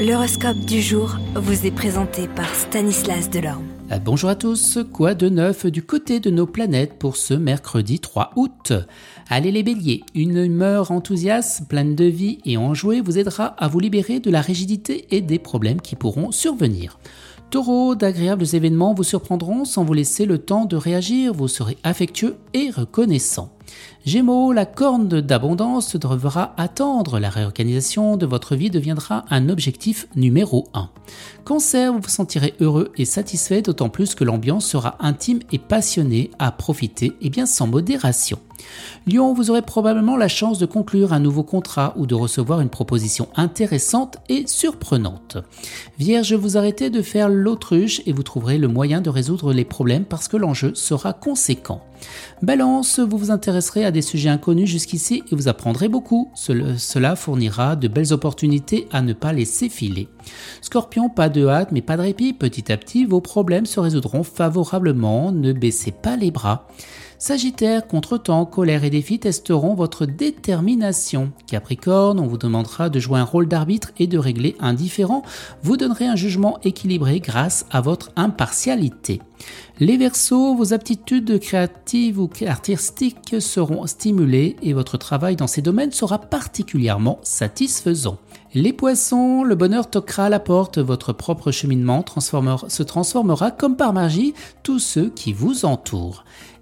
L'horoscope du jour vous est présenté par Stanislas Delorme. Euh, bonjour à tous, quoi de neuf du côté de nos planètes pour ce mercredi 3 août? Allez les béliers, une humeur enthousiaste, pleine de vie et enjouée vous aidera à vous libérer de la rigidité et des problèmes qui pourront survenir. Taureau, d'agréables événements vous surprendront sans vous laisser le temps de réagir, vous serez affectueux et reconnaissant. Gémeaux, la corne d'abondance devra attendre. La réorganisation de votre vie deviendra un objectif numéro 1. Cancer, vous vous sentirez heureux et satisfait, d'autant plus que l'ambiance sera intime et passionnée à profiter et bien sans modération. Lion, vous aurez probablement la chance de conclure un nouveau contrat ou de recevoir une proposition intéressante et surprenante. Vierge, vous arrêtez de faire l'autruche et vous trouverez le moyen de résoudre les problèmes parce que l'enjeu sera conséquent. Balance, vous vous intéresserez à des sujets inconnus jusqu'ici et vous apprendrez beaucoup. Cela fournira de belles opportunités à ne pas laisser filer. Scorpion, pas de hâte mais pas de répit. Petit à petit, vos problèmes se résoudront favorablement. Ne baissez pas les bras. Sagittaire, contretemps, colère et défis testeront votre détermination. Capricorne, on vous demandera de jouer un rôle d'arbitre et de régler un différend. Vous donnerez un jugement équilibré grâce à votre impartialité. Les Verseaux, vos aptitudes créatives ou artistiques seront stimulées et votre travail dans ces domaines sera particulièrement satisfaisant. Les Poissons, le bonheur toquera la porte, votre propre cheminement se transformera comme par magie tous ceux qui vous entourent.